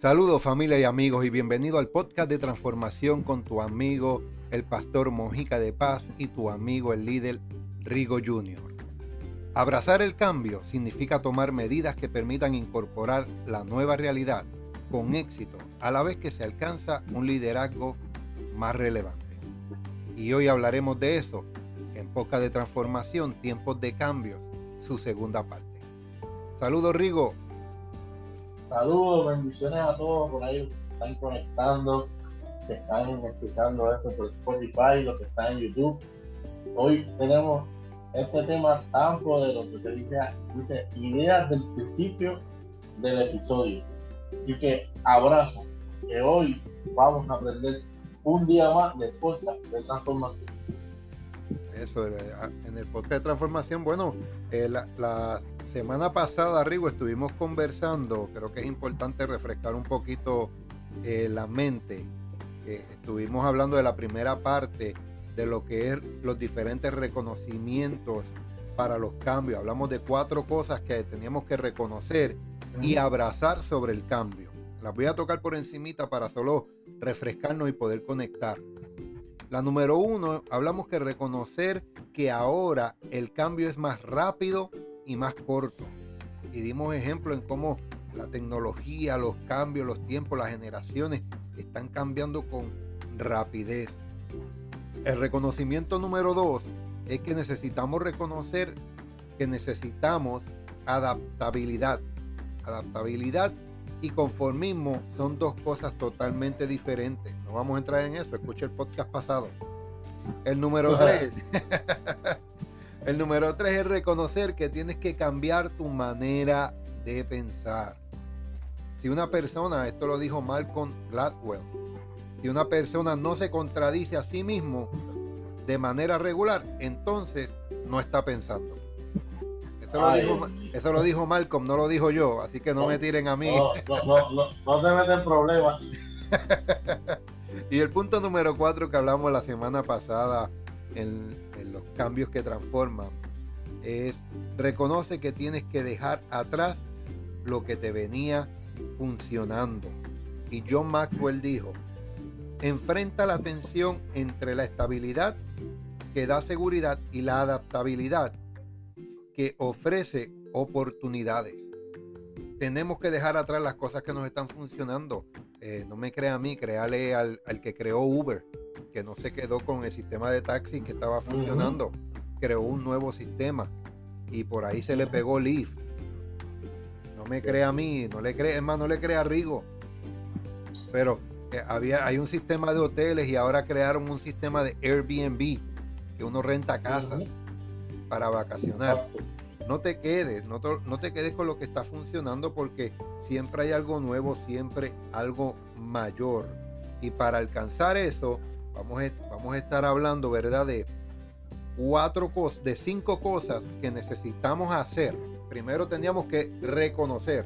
Saludos familia y amigos y bienvenido al podcast de transformación con tu amigo el pastor Mojica de Paz y tu amigo el líder Rigo Jr. Abrazar el cambio significa tomar medidas que permitan incorporar la nueva realidad con éxito a la vez que se alcanza un liderazgo más relevante. Y hoy hablaremos de eso en Poca de Transformación, Tiempos de Cambios, su segunda parte. Saludos Rigo, Saludos, bendiciones a todos por ahí que están conectando, que están escuchando esto por Spotify, los que están en YouTube. Hoy tenemos este tema tan poderoso que dice, dice ideas del principio del episodio. Así que abrazo, que hoy vamos a aprender un día más de podcast de transformación. Eso, eh, en el podcast de transformación, bueno, eh, la, la, semana pasada, Rigo, estuvimos conversando, creo que es importante refrescar un poquito eh, la mente. Eh, estuvimos hablando de la primera parte de lo que es los diferentes reconocimientos para los cambios. Hablamos de cuatro cosas que teníamos que reconocer y abrazar sobre el cambio. Las voy a tocar por encimita para solo refrescarnos y poder conectar. La número uno, hablamos que reconocer que ahora el cambio es más rápido y más corto. Y dimos ejemplo en cómo la tecnología, los cambios, los tiempos, las generaciones están cambiando con rapidez. El reconocimiento número dos es que necesitamos reconocer que necesitamos adaptabilidad. Adaptabilidad y conformismo son dos cosas totalmente diferentes. No vamos a entrar en eso, escucha el podcast pasado. El número tres. El número tres es reconocer que tienes que cambiar tu manera de pensar. Si una persona, esto lo dijo Malcolm Gladwell, si una persona no se contradice a sí mismo de manera regular, entonces no está pensando. Eso lo, dijo, eso lo, dijo, Malcolm, no lo dijo yo, así que no, me tiren a mí. No, no, no, no te meten problemas. y el punto número cuatro que hablamos la semana pasada en, los cambios que transforman es reconoce que tienes que dejar atrás lo que te venía funcionando. Y John Maxwell dijo, enfrenta la tensión entre la estabilidad que da seguridad y la adaptabilidad que ofrece oportunidades. Tenemos que dejar atrás las cosas que nos están funcionando. Eh, no me crea a mí, créale al, al que creó Uber que no se quedó con el sistema de taxi que estaba funcionando, creó un nuevo sistema y por ahí se le pegó Leaf. No me crea a mí, no le cree, es más, no le crea a Rigo. Pero eh, había, hay un sistema de hoteles y ahora crearon un sistema de Airbnb, que uno renta casas para vacacionar. No te quedes, no no te quedes con lo que está funcionando porque siempre hay algo nuevo, siempre algo mayor. Y para alcanzar eso, vamos a, vamos a estar hablando, ¿verdad? De cuatro cosas, de cinco cosas que necesitamos hacer. Primero teníamos que reconocer.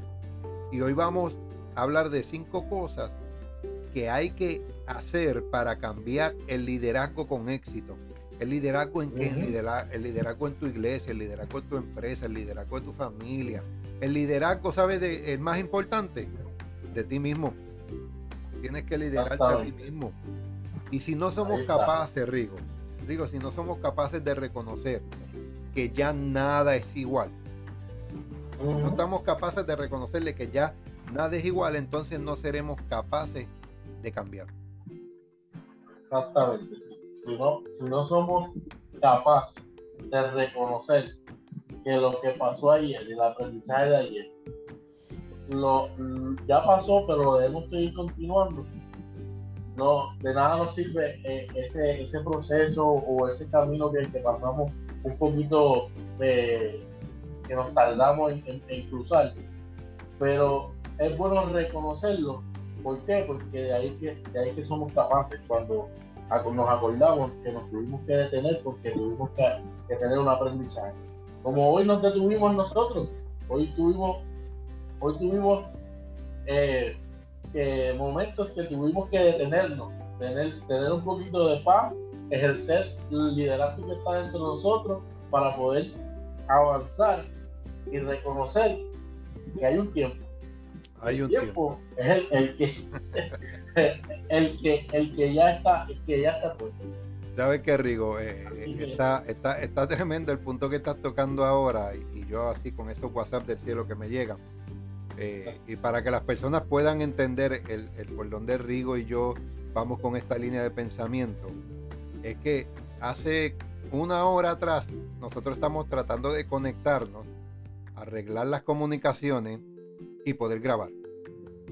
Y hoy vamos a hablar de cinco cosas que hay que hacer para cambiar el liderazgo con éxito. El liderazgo en qué? el, liderazgo, en tu iglesia, el liderazgo en tu empresa, el liderazgo en tu familia. El liderazgo, ¿sabes? De, el más importante, de ti mismo. Tienes que liderarte a ti mismo. Y si no somos capaces, Rigo, Rigo, si no somos capaces de reconocer que ya nada es igual, no estamos capaces de reconocerle que ya nada es igual, entonces no seremos capaces de cambiar. Exactamente. Si no, si no somos capaces de reconocer que lo que pasó ayer, el aprendizaje de ayer, lo, ya pasó, pero lo debemos seguir continuando no, de nada nos sirve eh, ese, ese proceso o ese camino que, pasamos un poquito eh, que nos tardamos en, cruzar. Pero es bueno reconocerlo. ¿Por qué? Porque de ahí que, de ahí que somos capaces cuando nos acordamos que nos tuvimos que detener porque tuvimos que, tener un aprendizaje. Como hoy nos detuvimos nosotros, hoy tuvimos, hoy tuvimos eh, momentos que tuvimos que detenernos, tener, tener un poquito de paz, ejercer el liderazgo que está dentro de nosotros para poder avanzar y reconocer que hay un tiempo. Hay un el tiempo, es el, el, que, el, que, el que ya está, el que ya está puesto. ¿Sabes qué, Rigo? Eh, eh, está, está, está tremendo el punto que estás tocando ahora y, yo así con esos WhatsApp del cielo que me llegan. Eh, y para que las personas puedan entender el, el, por dónde Rigo y yo vamos con esta línea de pensamiento, es que hace una hora atrás nosotros estamos tratando de conectarnos, arreglar las comunicaciones y poder grabar.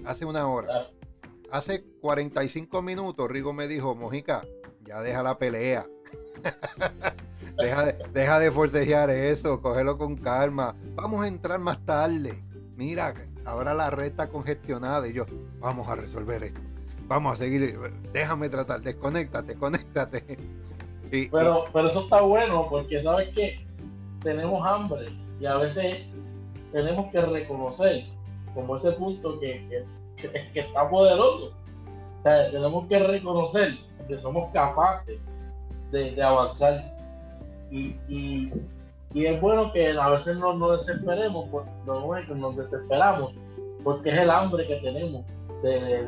Hace una hora. Hace 45 minutos Rigo me dijo, Mojica, ya deja la pelea. deja, de, deja de forcejear eso, cógelo con calma. Vamos a entrar más tarde. Mira, ahora la red está congestionada y yo, vamos a resolver esto. Vamos a seguir, déjame tratar, desconéctate, conéctate. pero, pero eso está bueno porque sabes que tenemos hambre y a veces tenemos que reconocer como ese punto que, que, está poderoso. tenemos que reconocer que somos capaces de, avanzar. Y, es bueno que a veces no nos desesperemos, no es que nos desesperamos, porque es el hambre que tenemos de,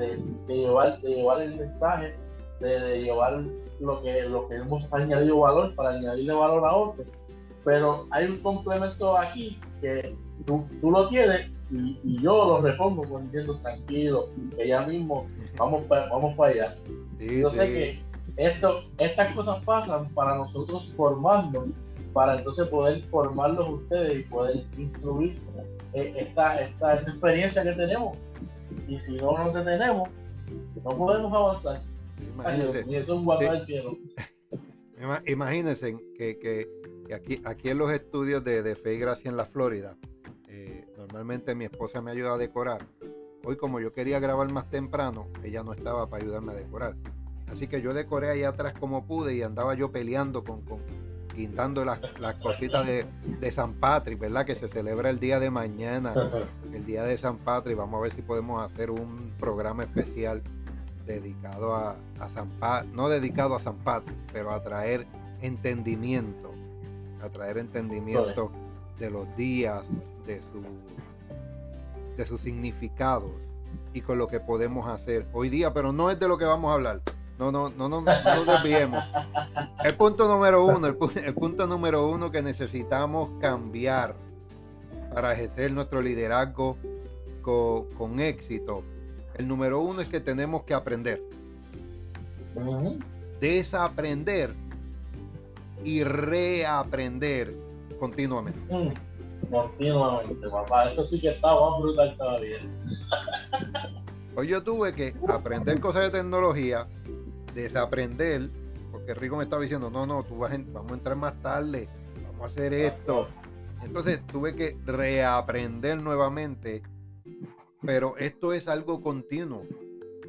de, llevar, de llevar el mensaje, de, llevar lo que, lo que hemos añadido valor para añadirle valor a otros. Pero hay un complemento aquí que tú, tú lo tienes y, yo lo repongo diciendo tranquilo, que ya mismo vamos, vamos para allá. yo sé que esto, estas cosas pasan para nosotros formarnos, para entonces poder formarlos ustedes y poder incluir eh, esta, esta, experiencia que tenemos. Y si no nos detenemos, no podemos avanzar. Imagínense que, que, aquí, aquí en los estudios de, de Fe y Gracia en la Florida, Normalmente mi esposa me ayuda a decorar. Hoy como yo quería grabar más temprano, ella no estaba para ayudarme a decorar. Así que yo decoré ahí atrás como pude y andaba yo peleando con, con pintando las, cositas de, San Patrick, ¿verdad? Que se celebra el día de mañana, el día de San Patrick. Vamos a ver si podemos hacer un programa especial dedicado a, San Patrick, no dedicado a San Patrick, pero a traer entendimiento, a traer entendimiento de los días, de, su, de sus significados y con lo que podemos hacer hoy día, pero no es de lo que vamos a hablar. No, no, no, no, no nos desviemos. El punto número uno, el, punto número uno que necesitamos cambiar para ejercer nuestro liderazgo con, éxito. El número uno es que tenemos que aprender. Desaprender y reaprender continuamente. Mm continuamente, papá. Eso sí que está más brutal todavía. Hoy yo tuve que aprender cosas de tecnología, desaprender, porque Rico me estaba diciendo, no, no, tú vas vamos a entrar más tarde, vamos a hacer esto. Entonces tuve que reaprender nuevamente, pero esto es algo continuo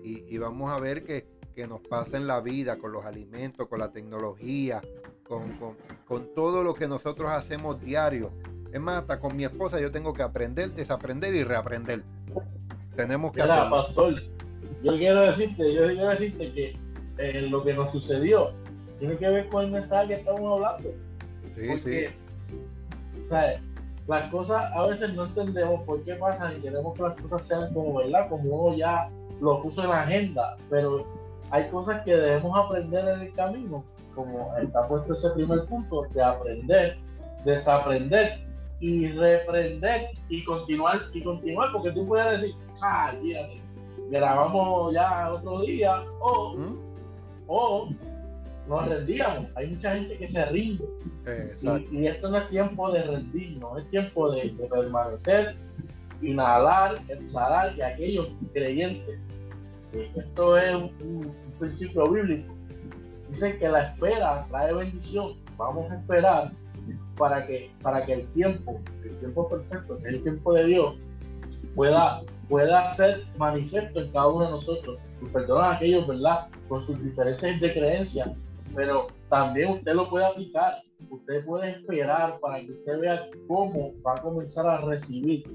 y, vamos a ver que, nos pasa en la vida con los alimentos, con la tecnología, con, con, con todo lo que nosotros hacemos diario es más, hasta con mi esposa yo tengo que aprender, desaprender y reaprender. Tenemos que Mira, pastor, yo quiero decirte, yo quiero decirte que eh, lo que nos sucedió tiene que ver con el mensaje que estamos hablando. Sí, sí. ¿sabes? Las cosas a veces no entendemos por qué pasan y queremos que las cosas sean como, ¿verdad? Como uno ya lo puso en la agenda, pero hay cosas que debemos aprender en el camino, como está puesto ese primer punto, de aprender, desaprender y reprender y continuar y continuar porque tú puedes decir ah grabamos ya otro día o o nos rendíamos hay mucha gente que se rinde. Y, esto no es tiempo de rendirnos es tiempo de, permanecer inhalar exhalar y aquellos creyentes. Esto es un, un principio bíblico. Dicen que la espera trae bendición. Vamos a esperar para que, para que el tiempo, el tiempo perfecto, el tiempo de Dios, pueda, pueda ser manifiesto en cada uno de nosotros. Y perdonan a aquellos, ¿verdad? Con sus diferencias de creencia, pero también usted lo puede aplicar. Usted puede esperar para que usted vea cómo va a comenzar a recibir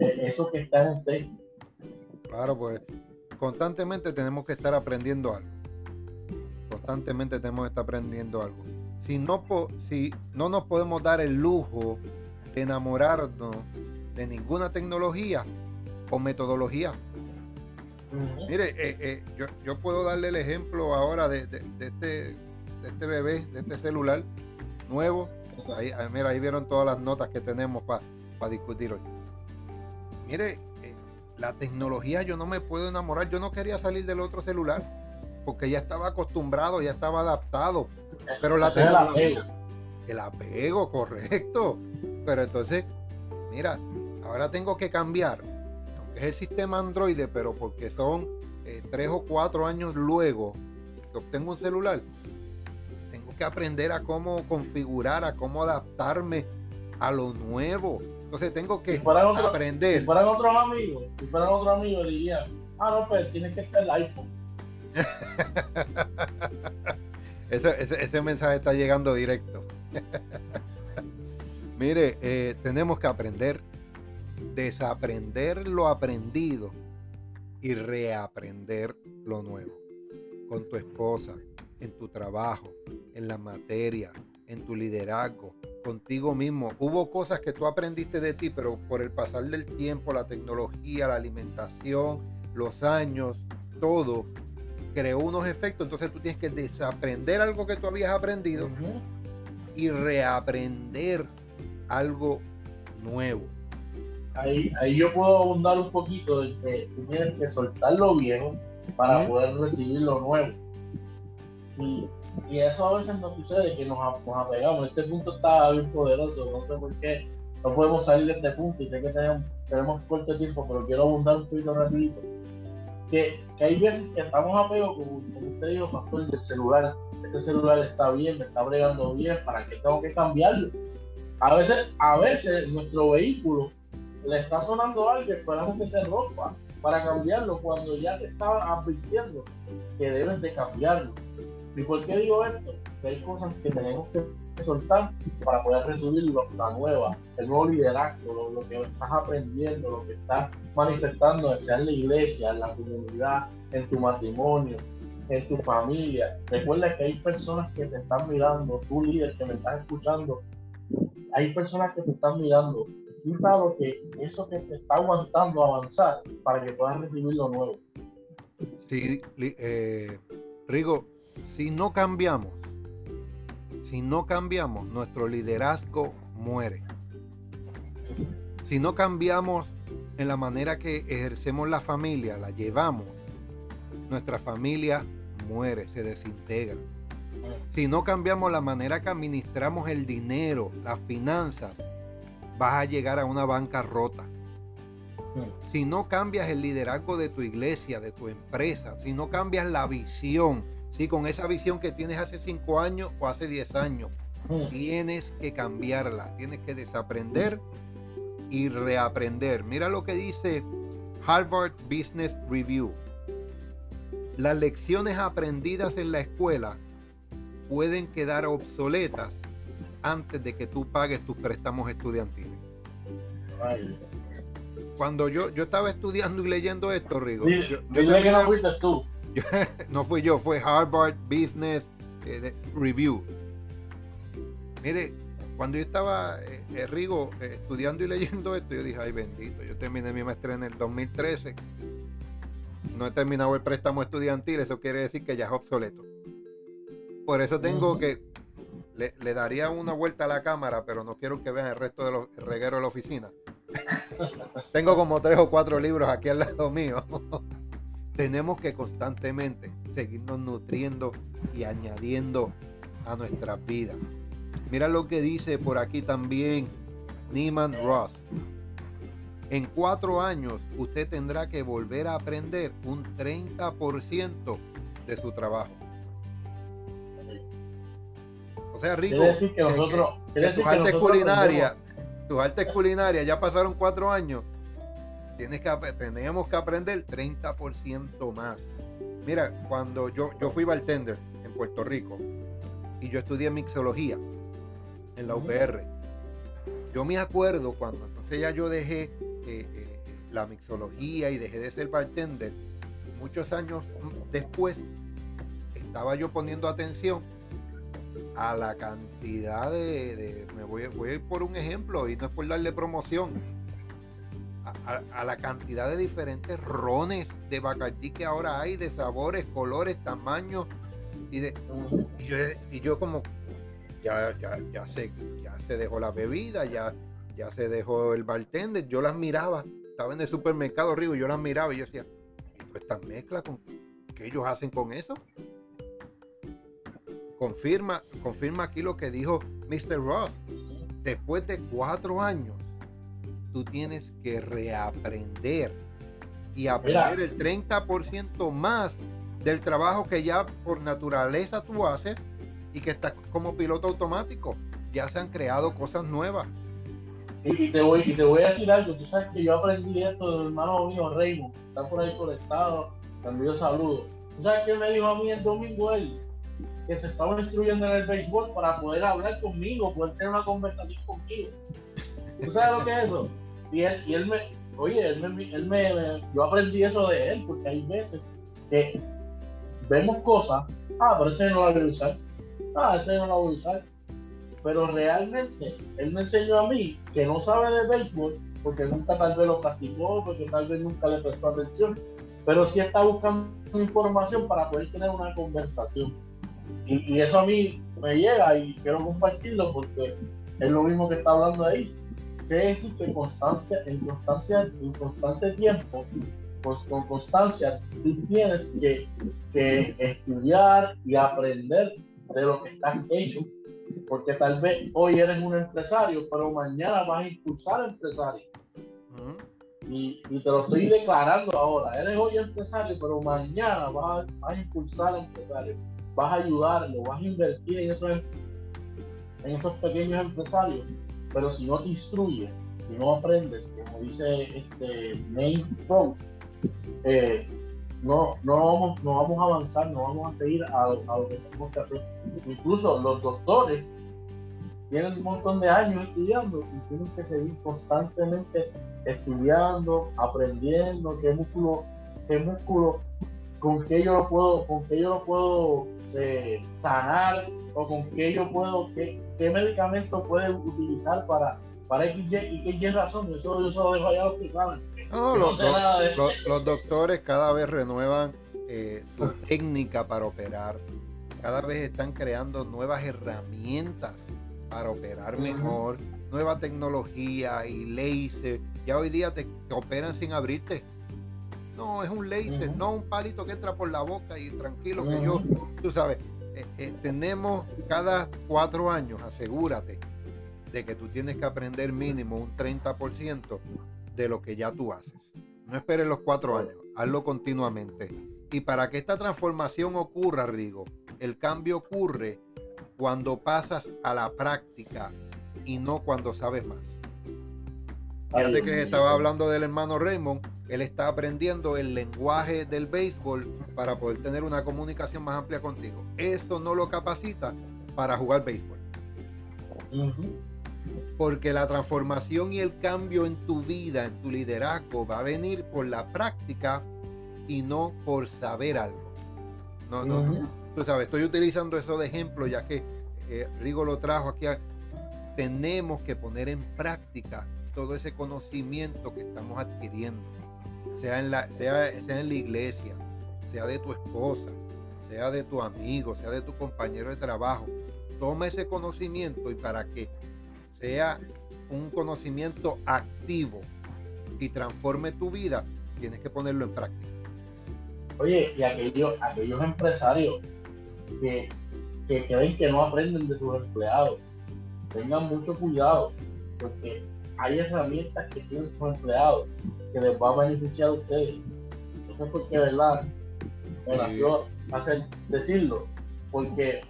eh, eso que está en usted. Claro, pues constantemente tenemos que estar aprendiendo algo. Constantemente tenemos que estar aprendiendo algo si no, si no nos podemos dar el lujo de enamorarnos de ninguna tecnología, con metodología. Mire, eh, eh, yo, yo, puedo darle el ejemplo ahora de, de, este, de este bebé, de este celular nuevo. Ahí, ah, mira, ahí vieron todas las notas que tenemos para discutir hoy. Mire, eh, la tecnología yo no me puedo enamorar. Yo no quería salir del otro celular porque ya estaba acostumbrado, ya estaba adaptado. Pero la tecnología. El apego, correcto. Pero entonces, mira, ahora tengo que cambiar. Es el sistema Android, pero porque son eh, tres o cuatro años luego que obtengo un celular, tengo que aprender a cómo configurar, a cómo adaptarme a lo nuevo. Entonces tengo que aprender. Si fueran otros amigos, si fueran otros amigos, dirían, ah, no, pues tiene que ser el iPhone. ese, mensaje está llegando directo. Mire, eh, tenemos que aprender, desaprender lo aprendido y reaprender lo nuevo. Con tu esposa, en tu trabajo, en la materia, en tu liderazgo, contigo mismo. Hubo cosas que tú aprendiste de ti, pero por el pasar del tiempo, la tecnología, la alimentación, los años, todo, creó unos efectos. Entonces tú tienes que desaprender algo que tú habías aprendido y reaprender algo nuevo. Ahí, ahí yo puedo abundar un poquito de que tú tienes que soltar lo viejo para poder recibir lo nuevo. Y, eso a veces nos sucede, que nos, apegamos. Este punto está bien poderoso, no sé por qué no podemos salir de este punto y sé que tenemos, tenemos corto tiempo, pero quiero abundar un poquito rapidito. Que, que, hay veces que estamos apegados, como, como usted dijo, pastor, del celular. Este celular está bien, me está bregando bien, ¿para qué tengo que cambiarlo? A veces, a veces nuestro vehículo le está sonando algo, esperamos que se rompa para cambiarlo cuando ya te estaba advirtiendo que debes de cambiarlo. ¿Y por qué digo esto? Que hay cosas que tenemos que soltar para poder recibir la nueva, el nuevo liderazgo, lo, que estás aprendiendo, lo que estás manifestando, sea en la iglesia, en la comunidad, en tu matrimonio, en tu familia. Recuerda que hay personas que te están mirando, tú líder que me estás escuchando, hay personas que te están mirando. Quita lo que eso que te está aguantando avanzar para que puedas recibir lo nuevo. Sí, eh, Rigo, si no cambiamos, si no cambiamos, nuestro liderazgo muere. Si no cambiamos en la manera que ejercemos la familia, la llevamos, nuestra familia muere, se desintegra si no cambiamos la manera que administramos el dinero, las finanzas, vas a llegar a una bancarrota. Hmm. Si no cambias el liderazgo de tu iglesia, de tu empresa, si no cambias la visión, si con esa visión que tienes hace cinco años o hace diez años, tienes que cambiarla, tienes que desaprender y reaprender. Mira lo que dice Harvard Business Review. Las lecciones aprendidas en la escuela pueden quedar obsoletas antes de que tú pagues tus préstamos estudiantiles. Cuando yo, yo estaba estudiando y leyendo esto, Rigo, yo, no fuiste tú. no fui yo, fue Harvard Business eh, Review. Mire, cuando yo estaba, eh, eh, Rigo, estudiando y leyendo esto, yo dije, ay bendito, yo terminé mi maestría en el 2013. No he terminado el préstamo estudiantil, eso quiere decir que ya es obsoleto. Por eso tengo que. Le, daría una vuelta a la cámara, pero no quiero que vean el resto de los regueros de la oficina. tengo como tres o cuatro libros aquí al lado mío. Tenemos que constantemente seguirnos nutriendo y añadiendo a nuestras vidas. Mira lo que dice por aquí también Neiman Ross. En cuatro años usted tendrá que volver a aprender un 30% de su trabajo. O sea, Rico, decir que nosotros, tus artes culinarias, tus artes culinarias ya pasaron cuatro años. Tienes que, tenemos que aprender 30% más. Mira, cuando yo, yo fui bartender en Puerto Rico y yo estudié mixología en la UPR, yo me acuerdo cuando entonces ya yo dejé eh, eh, la mixología y dejé de ser bartender, muchos años después estaba yo poniendo atención a la cantidad de, me voy, voy a ir por un ejemplo y no es por darle promoción a, la cantidad de diferentes rones de Bacardí que ahora hay, de sabores, colores, tamaños. Y, de, y, yo, como, ya, ya, ya, sé, ya se dejó la bebida, ya, ya se dejó el bartender, yo las miraba, estaba en el supermercado Río, yo las miraba y yo decía, ¿y esta mezcla con qué ellos hacen con eso? Confirma, confirma aquí lo que dijo Mr. Ross. Después de cuatro años, tú tienes que reaprender y aprender el 30% más del trabajo que ya por naturaleza tú haces y que estás como piloto automático. Ya se han creado cosas nuevas. Y te voy, y te voy a decir algo, tú sabes que yo aprendí esto del hermano mío Raymond, está por ahí conectado, también saludo. ¿Tú sabes qué me dijo a mí el domingo él? Que se estaba instruyendo en el béisbol para poder hablar conmigo, poder tener una conversación conmigo. ¿Tú sabes lo que es eso? Y él, y él me, oye, él me, él me, yo aprendí eso de él, porque hay veces que vemos cosas, ah, pero ese no la voy a usar, ah, ese no la voy a usar. Pero realmente, él me enseñó a mí que no sabe de béisbol, porque nunca tal vez lo practicó, porque tal vez nunca le prestó atención, pero sí está buscando información para poder tener una conversación. Y, eso a mí me llega y quiero compartirlo porque es lo mismo que está hablando ahí. Decir que constancia, en constancia, en constante tiempo, pues con constancia, tú tienes que, que estudiar y aprender de lo que estás hecho. Porque tal vez hoy eres un empresario, pero mañana vas a impulsar empresario. Y, y, te lo estoy declarando ahora. Eres hoy empresario, pero mañana vas, vas a impulsar empresario vas a ayudarlo, vas a invertir en esos, en esos pequeños empresarios, pero si no te instruyes, si no aprendes, como dice este Nate Rose, eh, no, no, vamos, no vamos a avanzar, no vamos a seguir a, lo que tenemos que hacer. Incluso los doctores tienen un montón de años estudiando y tienen que seguir constantemente estudiando, aprendiendo qué músculo, qué músculo con qué yo lo puedo, con qué yo lo puedo eh, sanar o con qué yo puedo, qué, qué medicamento puede utilizar para, para X y qué razón. Eso, eso lo dejo allá los que saben. No, los, los, doctores cada vez renuevan eh, su técnica para operar. Cada vez están creando nuevas herramientas para operar mejor, nueva tecnología y láser. Ya hoy día te operan sin abrirte no, es un laser, no un palito que entra por la boca y tranquilo que yo, tú sabes, eh, eh, tenemos cada cuatro años, asegúrate de que tú tienes que aprender mínimo un 30% de lo que ya tú haces. No esperes los cuatro años, hazlo continuamente. Y para que esta transformación ocurra, Rigo, el cambio ocurre cuando pasas a la práctica y no cuando sabes más. Fíjate que estaba hablando del hermano Raymond, él está aprendiendo el lenguaje del béisbol para poder tener una comunicación más amplia contigo. Eso no lo capacita para jugar béisbol. Porque la transformación y el cambio en tu vida, en tu liderazgo, va a venir por la práctica y no por saber algo. No, no, Tú sabes, estoy utilizando eso de ejemplo ya que eh, Rigo lo trajo aquí. tenemos que poner en práctica todo ese conocimiento que estamos adquiriendo, sea en la, sea, sea en la iglesia, sea de tu esposa, sea de tu amigo, sea de tu compañero de trabajo. Toma ese conocimiento y para que sea un conocimiento activo y transforme tu vida, tienes que ponerlo en práctica. Oye, y aquellos, aquellos empresarios que, que creen que no aprenden de sus empleados, tengan mucho cuidado, porque hay herramientas que tienen sus empleados que les va a beneficiar a ustedes. No sé por qué, ¿verdad? Me nació hacer, decirlo, porque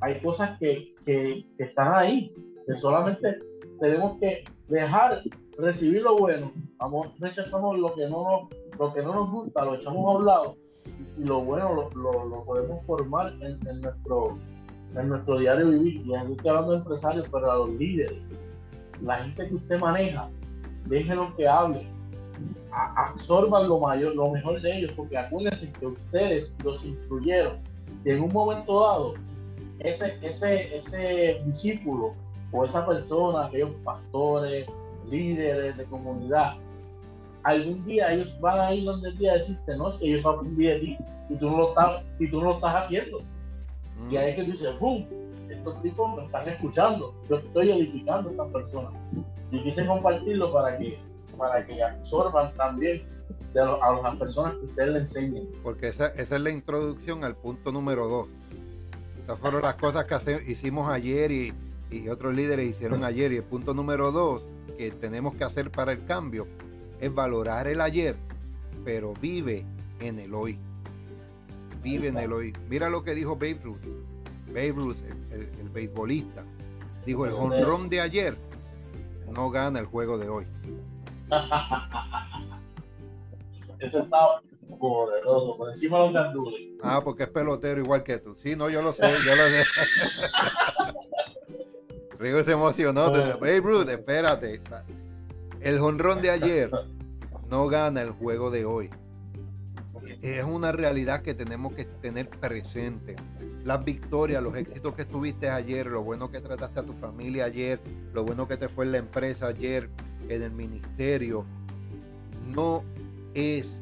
hay cosas que, que, están ahí, que solamente tenemos que dejar recibir lo bueno. Vamos, rechazamos lo que no nos, lo que no nos gusta, lo echamos a un lado y lo bueno lo, lo, podemos formar en, en, nuestro en nuestro diario vivir. Y estoy hablando de empresarios, pero a los líderes la gente que usted maneja, déjenlo que hable, absorban lo mayor, lo mejor de ellos, porque acuérdense que ustedes los incluyeron y en un momento dado, ese, ese, ese discípulo o esa persona, aquellos pastores, líderes de comunidad, algún día ellos van a ir donde ti a decirte, no, es que ellos aprendí de ti y tú no lo estás, y tú no lo estás haciendo. Y ahí es que tú dices, ¡boom! Estos tipos me están escuchando, yo estoy edificando a estas personas. Y quise compartirlo para que, para que absorban también a las personas que ustedes le enseñen. Porque esa, esa es la introducción al punto número dos. Estas fueron las cosas que hicimos ayer y, y otros líderes hicieron ayer. Y el punto número dos que tenemos que hacer para el cambio es valorar el ayer, pero vive en el hoy. Vive en el hoy. Mira lo que dijo Babe Ruth. Babe Ruth, el, el, beisbolista, dijo: el honrón de ayer no gana el juego de hoy. Ese está poderoso, por encima de los gandules. Ah, porque es pelotero igual que tú. Sí, no, yo lo sé, yo lo sé. Rigo se emocionó. Babe Ruth, espérate. El honrón de ayer no gana el juego de hoy. Es una realidad que tenemos que tener presente. Las victorias, los éxitos que tuviste ayer, lo bueno que trataste a tu familia ayer, lo bueno que te fue en la empresa ayer, en el ministerio, no es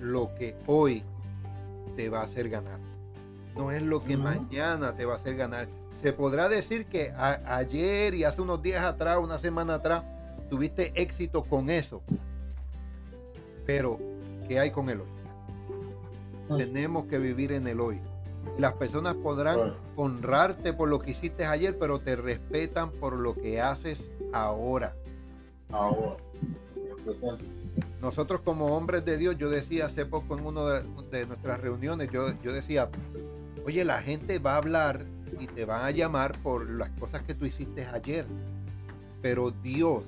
lo que hoy te va a hacer ganar. No es lo que mañana te va a hacer ganar. Se podrá decir que ayer y hace unos días atrás, una semana atrás, tuviste éxito con eso. Pero, ¿qué hay con el hoy? Tenemos que vivir en el hoy. Las personas podrán honrarte por lo que hiciste ayer, pero te respetan por lo que haces ahora. Ahora. Nosotros como hombres de Dios, yo decía hace poco en una de, nuestras reuniones, yo, yo decía, oye, la gente va a hablar y te van a llamar por las cosas que tú hiciste ayer, pero Dios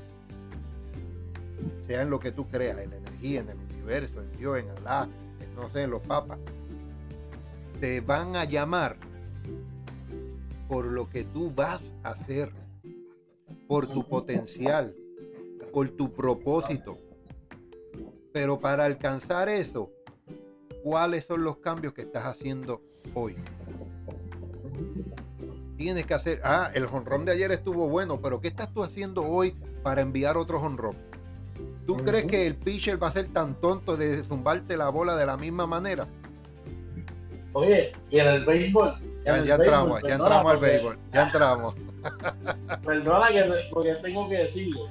sea en lo que tú creas, en la energía, en el universo, en Dios, en Alá, no sé, los papas, te van a llamar por lo que tú vas a hacer, por tu potencial, por tu propósito. Pero para alcanzar eso, ¿cuáles son los cambios que estás haciendo hoy? Tienes que hacer, ah, el honrón de ayer estuvo bueno, pero ¿qué estás tú haciendo hoy para enviar otro honrón? ¿Tú crees que el pitcher va a ser tan tonto de zumbarte la bola de la misma manera? Oye, y en el béisbol. Ya, entramos, ya entramos al béisbol, ya entramos. Perdona que porque tengo que decirlo.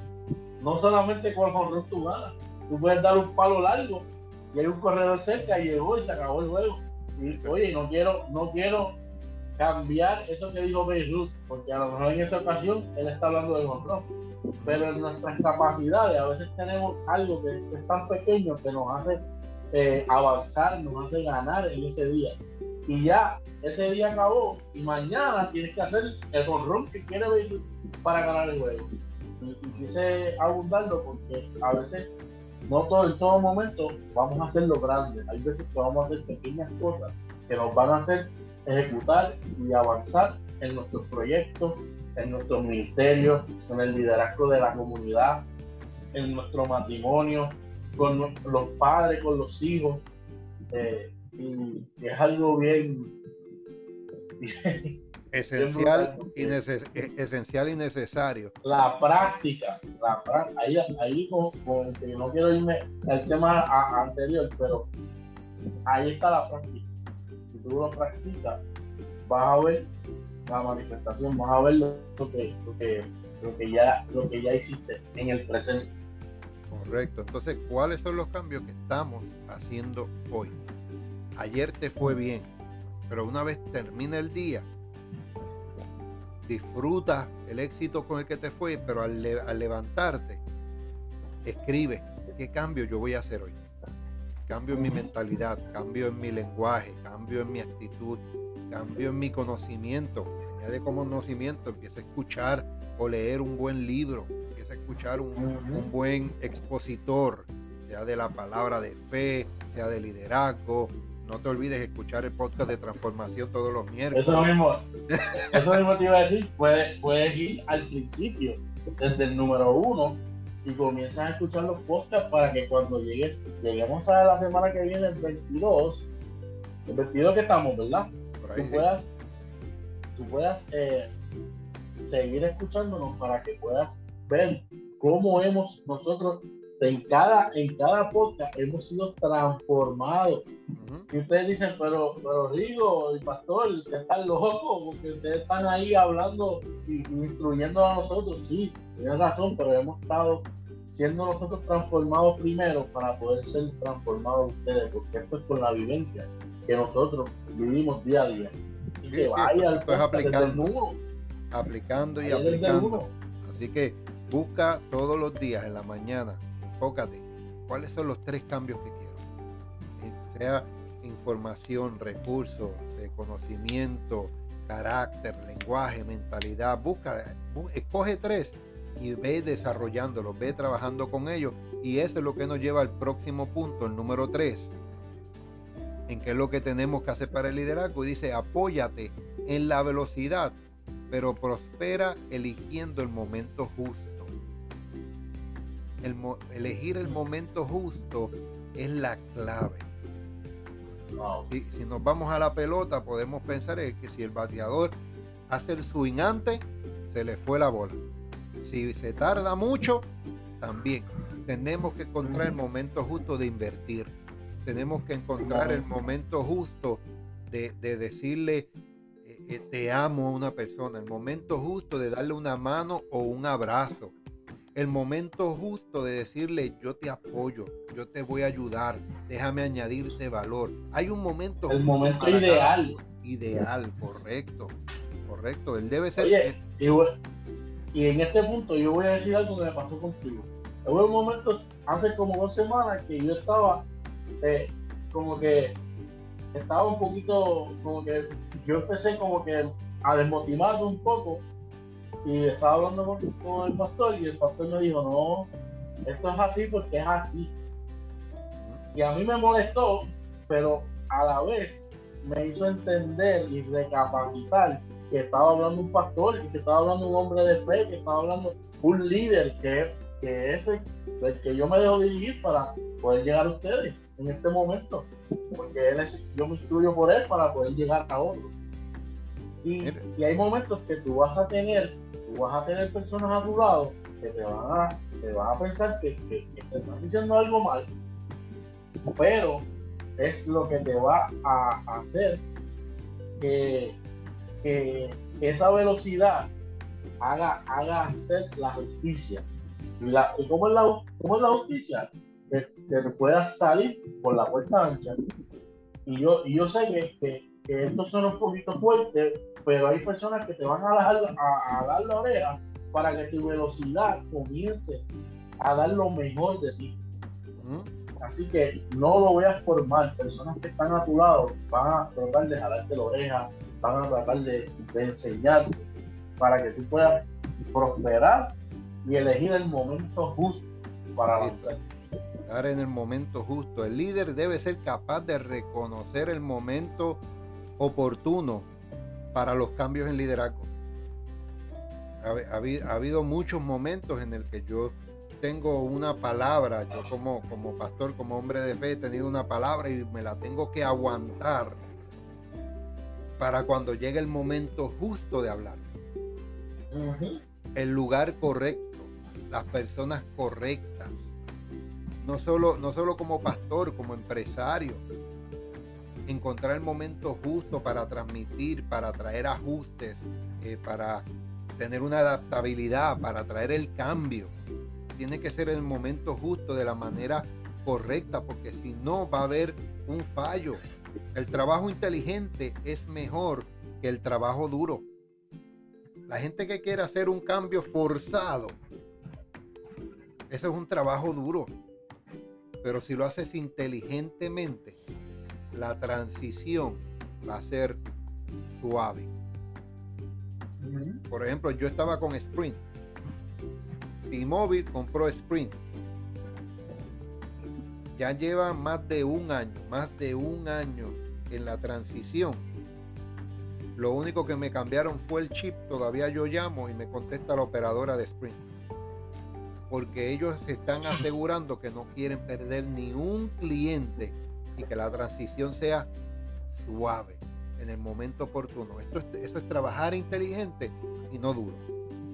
No solamente con el tú ganas, tú puedes dar un palo largo y hay un corredor cerca y llegó y se acabó el juego. Y, oye, no quiero, no quiero cambiar eso que dijo Beirut, porque a lo mejor en esa ocasión él está hablando del honrón pero en nuestras capacidades a veces tenemos algo que, es tan pequeño que nos hace eh, avanzar, nos hace ganar en ese día. Y ya ese día acabó y mañana tienes que hacer el honrón que quiere ver para ganar el juego. Y, quise abundarlo porque a veces, no todo en todo momento, vamos a hacerlo grande. Hay veces que vamos a hacer pequeñas cosas que nos van a hacer ejecutar y avanzar en nuestros proyectos, en nuestro ministerio, en el liderazgo de la comunidad, en nuestro matrimonio, con los padres, con los hijos. Eh, y es algo bien, esencial, y e, esencial y necesario. La práctica, la ahí, ahí con, no quiero irme al tema anterior, pero ahí está la práctica. Si tú lo practicas, vas a ver la manifestación, vas a ver lo que, lo que, lo que, ya, lo que ya hiciste en el presente. Correcto. Entonces, ¿cuáles son los cambios que estamos haciendo hoy? Ayer te fue bien, pero una vez termina el día, disfruta el éxito con el que te fue, pero al, al levantarte, escribe qué cambio yo voy a hacer hoy. Cambio en mi mentalidad, cambio en mi lenguaje, cambio en mi actitud, cambio en mi conocimiento, añade como conocimiento, empieza a escuchar o leer un buen libro, empieza a escuchar un, buen expositor, sea de la palabra de fe, sea de liderazgo. No te olvides escuchar el podcast de transformación todos los miércoles. Eso mismo, eso mismo te iba a decir, puedes, puedes ir al principio, desde el número uno, y comienzas a escuchar los podcasts para que cuando llegues, lleguemos a la semana que viene, el 22, el 22 que estamos, ¿verdad? Tú puedas, tú puedas eh, seguir escuchándonos para que puedas ver cómo hemos nosotros en cada, en cada podcast hemos sido transformados. Y ustedes dicen, pero, pero Rigo, el pastor, que están locos, porque ustedes están ahí hablando y, instruyendo a nosotros. Sí, tienen razón, pero hemos estado siendo nosotros transformados primero para poder ser transformados ustedes, porque esto es con la vivencia que nosotros vivimos día a día. Así que vaya al aplicando, aplicando y aplicando. Así que busca todos los días en la mañana enfócate. ¿Cuáles son los tres cambios que quiero? Eh, sea información, recursos, eh, conocimiento, carácter, lenguaje, mentalidad. Busca, escoge tres y ve desarrollándolos, ve trabajando con ellos. Y eso es lo que nos lleva al próximo punto, el número tres, en qué es lo que tenemos que hacer para el liderazgo. Y dice, apóyate en la velocidad, pero prospera eligiendo el momento justo elegir el momento justo es la clave. Si, nos vamos a la pelota, podemos pensar que si el bateador hace el swing antes, se le fue la bola. Si se tarda mucho, también. Tenemos que encontrar el momento justo de invertir. Tenemos que encontrar el momento justo de, decirle eh, eh, te amo a una persona. El momento justo de darle una mano o un abrazo el momento justo de decirle yo te apoyo, yo te voy a ayudar, déjame añadirte valor. Hay un momento. El momento ideal. Ideal, correcto, correcto. Él debe ser. Oye, y, en este punto yo voy a decir algo que me pasó contigo. Hubo un momento, hace como dos semanas, que yo estaba eh, como que estaba un poquito, como que yo empecé como que a desmotivarme un poco y estaba hablando con, el pastor y el pastor me dijo, no, esto es así porque es así. Y a mí me molestó, pero a la vez me hizo entender y recapacitar que estaba hablando un pastor, que estaba hablando un hombre de fe, que estaba hablando un líder que, que es el, que yo me dejo dirigir para poder llegar a ustedes en este momento. Porque él es, yo me instruyo por él para poder llegar a otros. Y, y hay momentos que tú vas a tener vas a tener personas a tu lado que te van a, te van a pensar que, te están diciendo algo mal, pero es lo que te va a hacer que, esa velocidad haga, haga hacer la justicia. ¿Y, la, cómo, es la, cómo es la justicia? Que, te puedas salir por la puerta ancha. Y yo, y yo sé que, que, que esto suena un poquito fuerte, pero hay personas que te van a dar, a, dar la oreja para que tu velocidad comience a dar lo mejor de ti. Así que no lo veas por mal. Personas que están a tu lado van a tratar de jalarte la oreja, van a tratar de, enseñarte para que tú puedas prosperar y elegir el momento justo para avanzar. Estar en el momento justo. El líder debe ser capaz de reconocer el momento oportuno para los cambios en liderazgo. Ha, habido muchos momentos en el que yo tengo una palabra, yo como, como pastor, como hombre de fe, he tenido una palabra y me la tengo que aguantar para cuando llegue el momento justo de hablar. El lugar correcto, las personas correctas. No solo, no solo como pastor, como empresario encontrar el momento justo para transmitir, para traer ajustes, eh, para tener una adaptabilidad, para traer el cambio. Tiene que ser el momento justo de la manera correcta, porque si no va a haber un fallo. El trabajo inteligente es mejor que el trabajo duro. La gente que quiere hacer un cambio forzado, eso es un trabajo duro. Pero si lo haces inteligentemente, la transición va a ser suave. Por ejemplo, yo estaba con Sprint. T-Mobile compró Sprint. Ya lleva más de un año, más de un año en la transición. Lo único que me cambiaron fue el chip. Todavía yo llamo y me contesta la operadora de Sprint. Porque ellos se están asegurando que no quieren perder ni un cliente y que la transición sea suave en el momento oportuno. Esto eso es trabajar inteligente y no duro.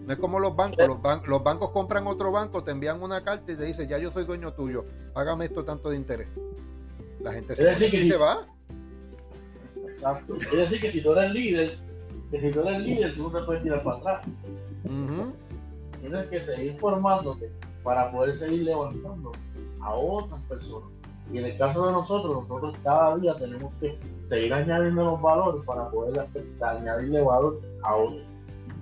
No es como los bancos, los, los bancos compran otro banco, te envían una carta y te dicen, ya yo soy dueño tuyo, págame esto tanto de interés. La gente se, decir que se va. Exacto. Es decir, que si tú eres líder, que si tú eres líder, tú no te puedes tirar para atrás. Tienes que seguir formándote para poder seguir levantando a otras personas. Y en el caso de nosotros, nosotros cada día tenemos que seguir añadiendo los valores para poder hacer, añadirle valor a otros.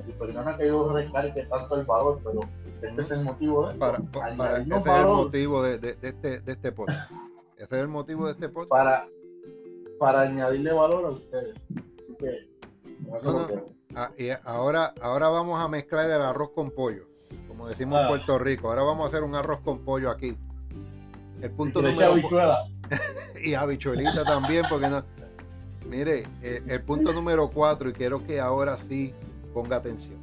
Y perdona que yo recargue tanto el valor, pero este es el motivo de para, para, ese es el motivo de, de, de, este, de este podcast. Ese es el motivo de este podcast. Para, para añadirle valor a ustedes. Así que, ah, y ahora, ahora vamos a mezclar el arroz con pollo, como decimos en ah. Puerto Rico. Ahora vamos a hacer un arroz con pollo aquí. El punto número y habichuelita también, porque no. Mire, eh, el punto número cuatro, y quiero que ahora sí ponga atención.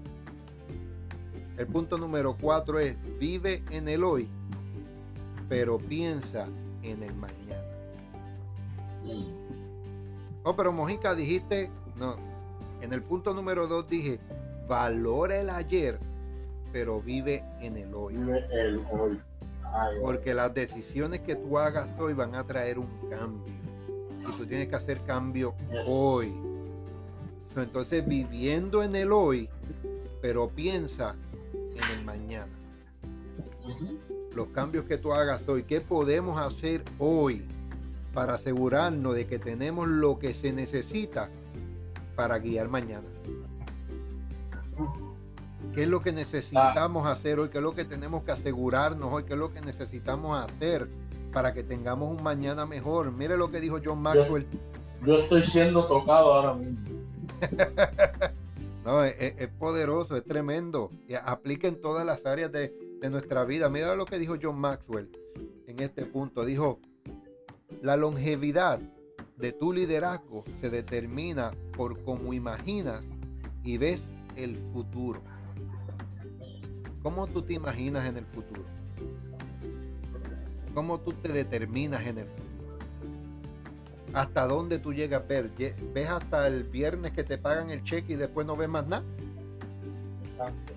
El punto número cuatro es vive en el hoy, pero piensa en el mañana. Oh, pero Mojica, dijiste, no, en el punto número dos dije, valora el ayer, pero vive en el hoy. Vive el hoy. Porque las decisiones que tú hagas hoy van a traer un cambio. Y tú tienes que hacer cambio hoy. Entonces, viviendo en el hoy, pero piensa en el mañana. Los cambios que tú hagas hoy, ¿qué podemos hacer hoy para asegurarnos de que tenemos lo que se necesita para guiar mañana? ¿Qué es lo que necesitamos ah. hacer hoy? ¿Qué es lo que tenemos que asegurarnos hoy? ¿Qué es lo que necesitamos hacer para que tengamos un mañana mejor? Mire lo que dijo John Maxwell. Yo, estoy siendo tocado ahora mismo. no, es, poderoso, es tremendo. Y aplica en todas las áreas de, de nuestra vida. Mira lo que dijo John Maxwell en este punto. Dijo, la longevidad de tu liderazgo se determina por cómo imaginas y ves el futuro. ¿Cómo tú te imaginas en el futuro? ¿Cómo tú te determinas en el futuro? ¿Hasta dónde tú llegas a ver? ¿Ves hasta el viernes que te pagan el cheque y después no ves más nada? Exacto.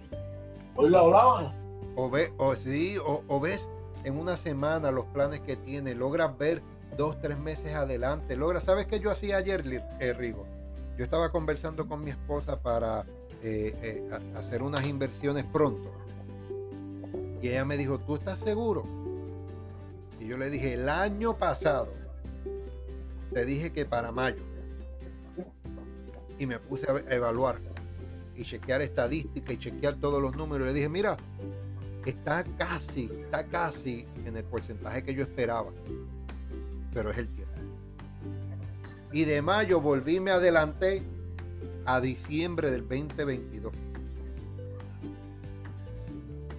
Hoy lo hablaban. O, ve, o sí, o, ves en una semana los planes que tiene, logras ver dos, tres meses adelante, logras, ¿sabes qué yo hacía ayer, eh, Rigo? Yo estaba conversando con mi esposa para eh, eh, hacer unas inversiones pronto. Y ella me dijo, ¿tú estás seguro? Y yo le dije, el año pasado te dije que para mayo. Y me puse a evaluar y chequear estadísticas y chequear todos los números. Le dije, mira, está casi, está casi en el porcentaje que yo esperaba. Pero es el tiempo. Y de mayo volví, me adelanté a diciembre del 2022.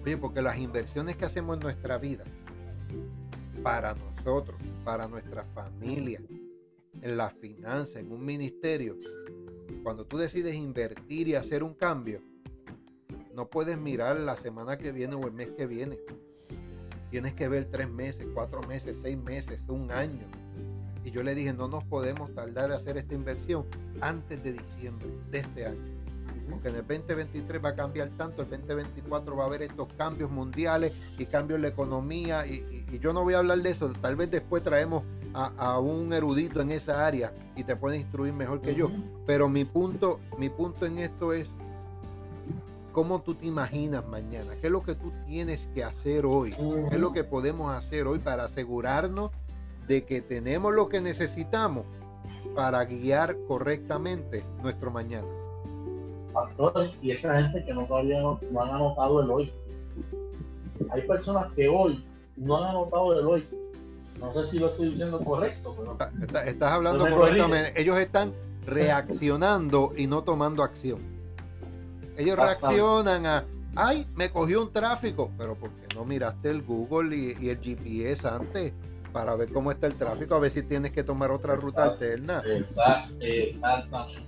Oye, porque las inversiones que hacemos en nuestra vida, para nosotros, para nuestra familia, en la finanza, en un ministerio, cuando tú decides invertir y hacer un cambio, no puedes mirar la semana que viene o el mes que viene. Tienes que ver tres meses, cuatro meses, seis meses, un año. Y yo le dije, no nos podemos tardar en hacer esta inversión antes de diciembre de este año porque en el 2023 va a cambiar tanto, el 2024 va a haber estos cambios mundiales y cambios en la economía, y, yo no voy a hablar de eso, tal vez después traemos a, un erudito en esa área y te puede instruir mejor que yo, pero mi punto, mi punto en esto es cómo tú te imaginas mañana, qué es lo que tú tienes que hacer hoy, qué es lo que podemos hacer hoy para asegurarnos de que tenemos lo que necesitamos para guiar correctamente nuestro mañana y esa gente que no todavía no, han anotado el hoy. Hay personas que hoy no han anotado el hoy. No sé si lo estoy diciendo correcto, pero. estás hablando correctamente. Ellos están reaccionando y no tomando acción. Ellos reaccionan a, ay, me cogió un tráfico, pero ¿por qué no miraste el Google y, el GPS antes para ver cómo está el tráfico? A ver si tienes que tomar otra ruta alterna. exactamente.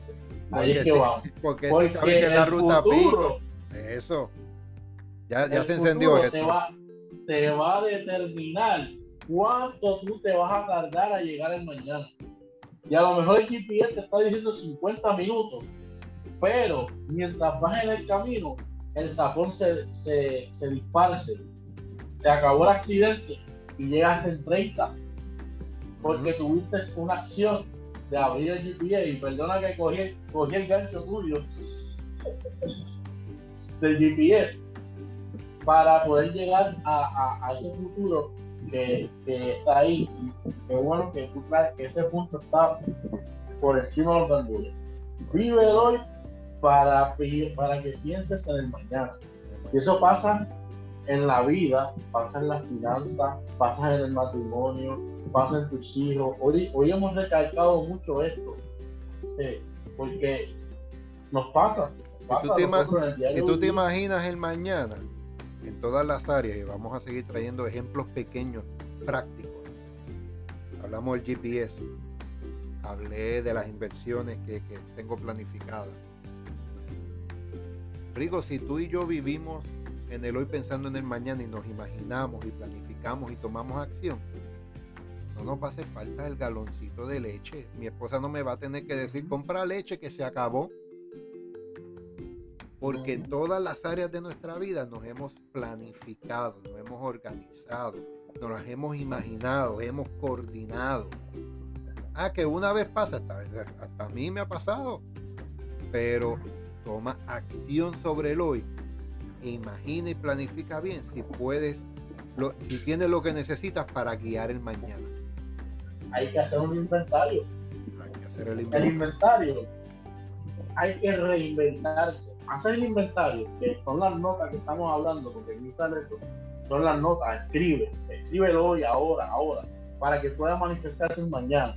Ahí es que vamos. Porque, porque sabe que la ruta futuro, Eso. Ya, ya se encendió esto. Te va, te va, a determinar cuánto tú te vas a tardar a llegar el mañana. Y a lo mejor el GPS te está diciendo 50 minutos. Pero mientras vas en el camino, el tapón se, se, se disparce, se acabó el accidente y llegas en 30 porque tuviste una acción de abrir el GPS y perdona que cogí, cogí el gancho tuyo del GPS para poder llegar a, ese futuro que, está ahí. Qué bueno que tú que ese punto está por encima de los gandules. Vive hoy para, para que pienses en el mañana. Y eso pasa en la vida, pasa en la finanza, pasa en el matrimonio, pasa en tus hijos. Hoy, hoy hemos recalcado mucho esto, porque nos pasa. si tú, te, si tú te imaginas el mañana, en todas las áreas, y vamos a seguir trayendo ejemplos pequeños, prácticos. Hablamos del GPS, hablé de las inversiones que, que tengo planificadas. Rigo, si tú y yo vivimos en el hoy pensando en el mañana y nos imaginamos y planificamos y tomamos acción, no nos va a hacer falta el galoncito de leche. Mi esposa no me va a tener que decir, compra leche que se acabó. Porque en todas las áreas de nuestra vida nos hemos planificado, nos hemos organizado, nos las hemos imaginado, hemos coordinado. Ah, que una vez pasa, hasta, hasta a mí me ha pasado. Pero toma acción sobre el hoy imagina y planifica bien si puedes, lo, si tienes lo que necesitas para guiar el mañana. Hay que hacer un inventario. Hay que hacer el inventario. El inventario. Hay que reinventarse. Hacer el inventario, que son las notas que estamos hablando, porque esto, son las notas. Escribe, escríbelo hoy, ahora, ahora, para que pueda manifestarse mañana.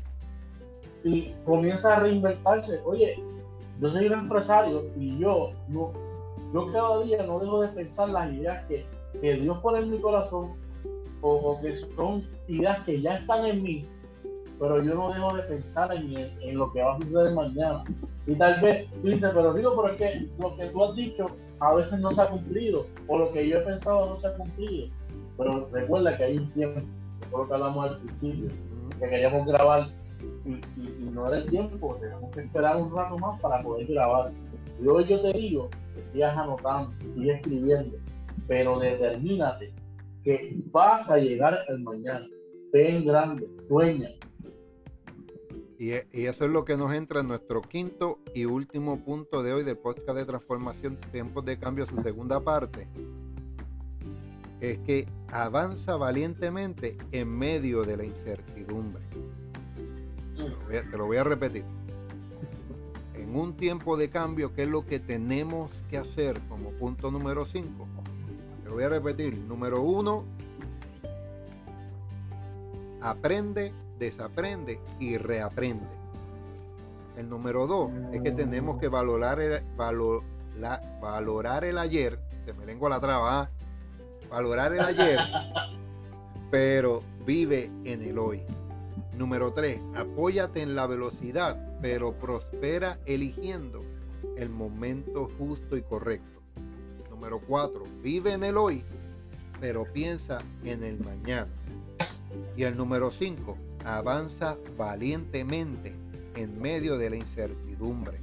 Y comienza a reinventarse. Oye, yo soy un empresario y yo yo cada día no dejo de pensar las ideas que, Dios pone en mi corazón o, que son ideas que ya están en mí, pero yo no dejo de pensar en, lo que va a suceder mañana. Y tal vez tú dices, pero digo, pero es que lo que tú has dicho a veces no se ha cumplido, o lo que yo he pensado no se ha cumplido. Pero recuerda que hay un tiempo, por lo que hablamos al principio, que queríamos grabar y, no era el tiempo, tenemos que esperar un rato más para poder grabar. Y hoy yo te digo que sigas anotando, sigas escribiendo, pero determínate que vas a llegar el mañana. Ven grande, sueña. Y, y, eso es lo que nos entra en nuestro quinto y último punto de hoy de podcast de transformación, tiempos de cambio, su segunda parte. Es que avanza valientemente en medio de la incertidumbre. te lo voy a repetir en un tiempo de cambio, ¿qué es lo que tenemos que hacer como punto número 5? Te lo voy a repetir. Número 1, aprende, desaprende y reaprende. El número 2 es que tenemos que valorar el, valorar el ayer. Se me lengua la traba. ¿ah? Valorar el ayer, pero vive en el hoy. Número 3, apóyate en la velocidad, pero prospera eligiendo el momento justo y correcto. Número 4, vive en el hoy, pero piensa en el mañana. Y el número 5, avanza valientemente en medio de la incertidumbre.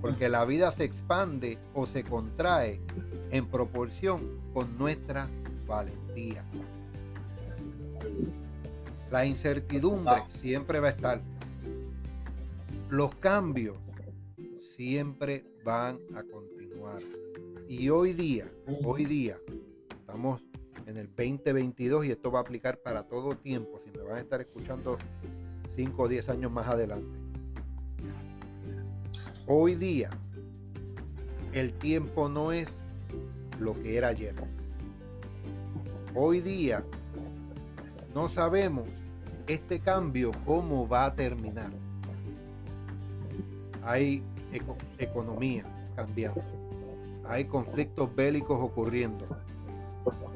Porque la vida se expande o se contrae en proporción con nuestra valentía. La incertidumbre siempre va a estar. Los cambios siempre van a continuar. Y hoy día, hoy día, estamos en el 2022 y esto va a aplicar para todo tiempo, si me van a estar escuchando 5 o 10 años más adelante. Hoy día, el tiempo no es lo que era ayer. Hoy día, no sabemos este cambio cómo va a terminar. Hay economía cambiando. Hay conflictos bélicos ocurriendo.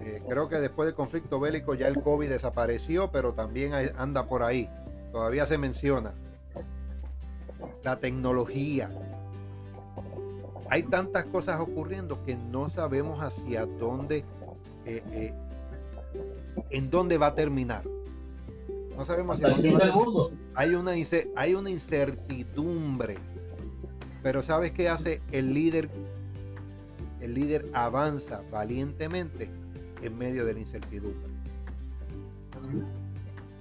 Eh, creo que después del conflicto bélico ya el COVID desapareció, pero también anda por ahí. Todavía se menciona. La tecnología. Hay tantas cosas ocurriendo que no sabemos hacia dónde eh, eh, en dónde va a terminar. No sabemos si Hay una, hay una incertidumbre. Pero ¿sabes qué hace el líder el líder avanza valientemente en medio de la incertidumbre.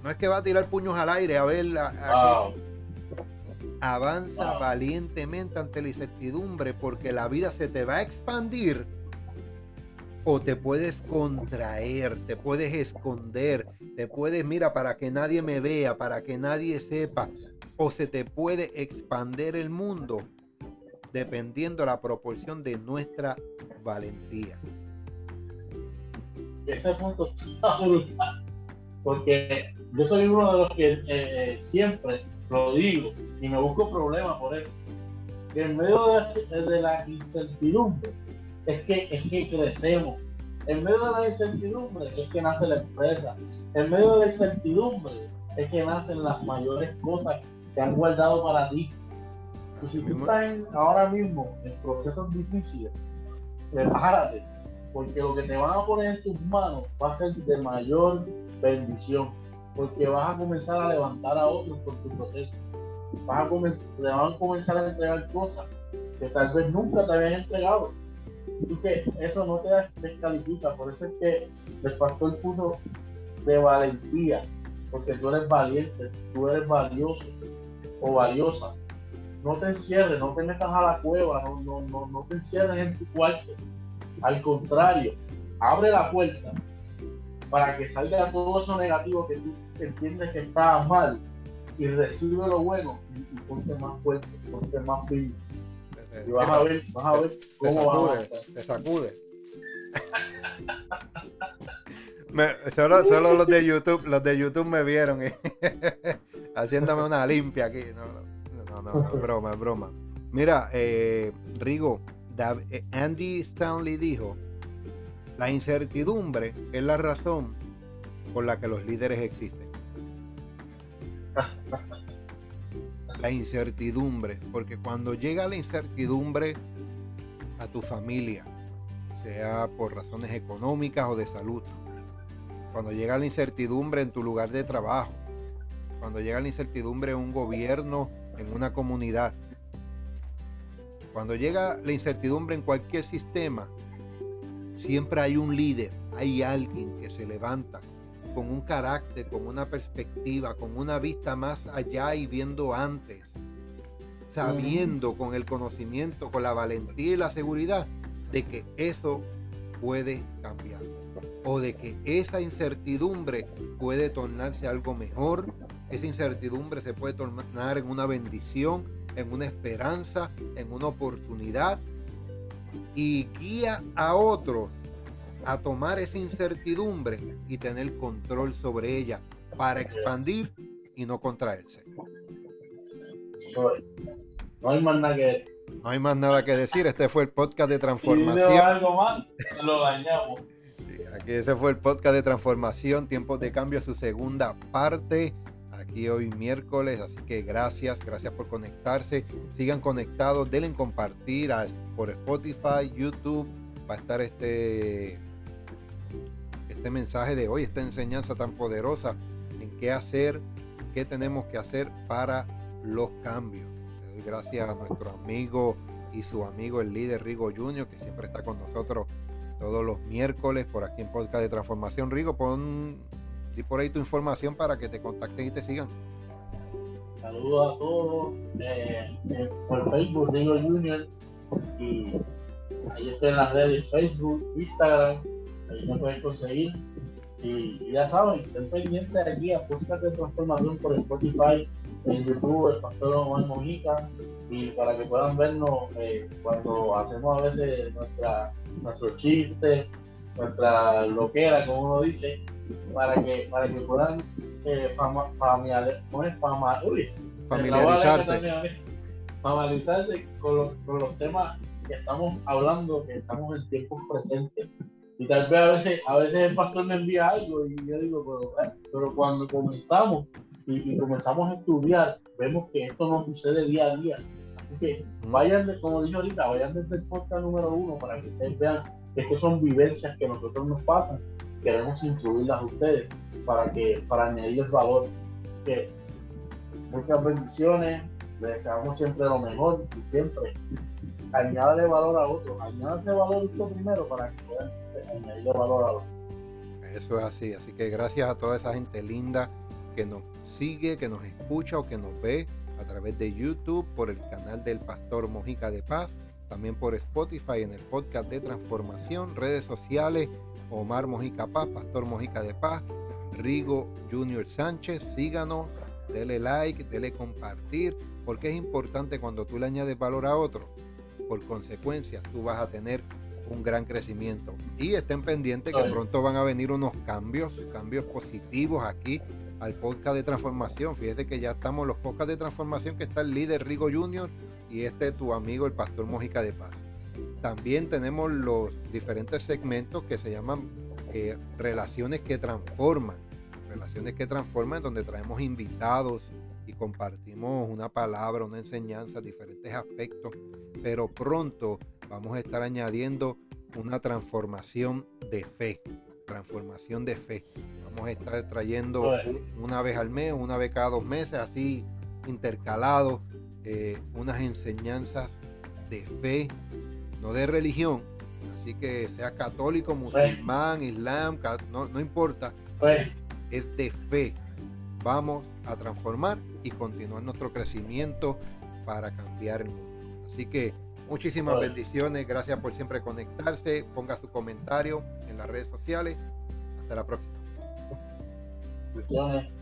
No es que va a tirar puños al aire a ver la, avanza valientemente ante la incertidumbre porque la vida se te va a expandir o te puedes contraer, te puedes esconder, te puedes, mira, para que nadie me vea, para que nadie sepa, o se te puede expandir el mundo dependiendo la proporción de nuestra valentía. Ese punto está brutal, porque yo soy uno de los que eh, eh, siempre lo digo y me busco problemas por eso. Que en medio de, la incertidumbre es que, es que crecemos. En medio de la incertidumbre es que nace la empresa. En medio de la incertidumbre es que nacen las mayores cosas que han guardado para ti. Y si tú estás ahora mismo en procesos difíciles, prepárate, porque lo que te van a poner en tus manos va a ser de mayor bendición, porque vas a comenzar a levantar a otros por tu proceso. Vas a comenzar, te van a comenzar a entregar cosas que tal vez nunca te habían entregado. Así que eso no te descalifica, por eso es que el pastor puso de valentía, porque tú eres valiente, tú eres valioso o valiosa. No te encierres, no te metas a la cueva, no, no, no, no te encierres en tu cuarto. Al contrario, abre la puerta para que salga todo eso negativo que tú entiendes que está mal y recibe lo bueno y, ponte más fuerte, ponte más firme. Y vas a ver, vas a ver cómo va a Te sacude. solo, solo los de YouTube, los de YouTube me vieron haciéndome una limpia aquí. No, no, no, broma, broma. Mira, eh, Rigo, Andy Stanley dijo, la incertidumbre es la razón por la que los líderes existen. La incertidumbre, porque cuando llega la incertidumbre a tu familia, sea por razones económicas o de salud, cuando llega la incertidumbre en tu lugar de trabajo, cuando llega la incertidumbre en un gobierno, en una comunidad, cuando llega la incertidumbre en cualquier sistema, siempre hay un líder, hay alguien que se levanta con un carácter, con una perspectiva, con una vista más allá y viendo antes, sabiendo con el conocimiento, con la valentía y la seguridad de que eso puede cambiar o de que esa incertidumbre puede tornarse algo mejor, esa incertidumbre se puede tornar en una bendición, en una esperanza, en una oportunidad y guía a otros a tomar esa incertidumbre y tener control sobre ella para expandir y no contraerse. No hay más nada que no hay más nada que decir. Este fue el podcast de transformación. Si algo más, lo dañamos. aquí este fue el podcast de transformación, tiempos de cambio, su segunda parte. Aquí hoy miércoles, así que gracias, gracias por conectarse. Sigan conectados, denle compartir por Spotify, YouTube. Va a estar este, este mensaje de hoy, esta enseñanza tan poderosa en qué hacer, qué tenemos que hacer para los cambios gracias a nuestro amigo y su amigo el líder Rigo Junior, que siempre está con nosotros todos los miércoles por aquí en Podcast de Transformación. Rigo, pon por ahí tu información para que te contacten y te sigan. Saludos a todos eh, eh, por Facebook, Rigo Junior, y ahí estoy en las redes Facebook, Instagram, ahí me pueden conseguir. Y, ya saben, estén pendientes aquí a Podcast de Transformación por Spotify, en YouTube, el Pastor Omar Mojica, y para que puedan vernos eh, cuando hacemos a veces nuestra, nuestros chistes, nuestra loquera, como uno dice, para que, para que puedan eh, fama, familiarizarse. familiarizarse con los, con los temas que estamos hablando, que estamos en tiempos presentes. Y tal vez a veces, a veces el pastor me envía algo y yo digo, pero, pero cuando comenzamos y, comenzamos a estudiar, vemos que esto no sucede día a día. Así que vayan, como dije ahorita, vayan desde el podcast número uno para que ustedes vean que estas son vivencias que nosotros nos pasan. Queremos incluirlas a ustedes para, que, para añadirles valor. Que muchas bendiciones, le deseamos siempre lo mejor y siempre añade valor a otro, añade valor usted primero para que pueda añadirle valor a otro. Eso es así, así que gracias a toda esa gente linda que nos sigue, que nos escucha o que nos ve a través de YouTube, por el canal del Pastor Mojica de Paz, también por Spotify en el podcast de transformación, redes sociales, Omar Mojica Paz, Pastor Mojica de Paz, Rigo Junior Sánchez, síganos, dele like, dele compartir, porque es importante cuando tú le añades valor a otro, por consecuencia tú vas a tener un gran crecimiento. Y estén pendientes que pronto van a venir unos cambios, cambios positivos aquí al podcast de transformación. Fíjate que ya estamos los podcasts de transformación que está el líder Rigo Junior y este tu amigo el pastor Mójica de Paz. También tenemos los diferentes segmentos que se llaman eh, relaciones que transforman. Relaciones que transforman donde traemos invitados y compartimos una palabra, una enseñanza, diferentes aspectos. Pero pronto vamos a estar añadiendo una transformación de fe. Transformación de fe. Vamos a estar trayendo una vez al mes, una vez cada dos meses, así intercalados, eh, unas enseñanzas de fe, no de religión. Así que sea católico, musulmán, islam, no, no importa. Es de fe. Vamos a transformar y continuar nuestro crecimiento para cambiar el mundo. Así que muchísimas bendiciones. Gracias por siempre conectarse. Ponga su comentario en las redes sociales. Hasta la próxima. Bendiciones.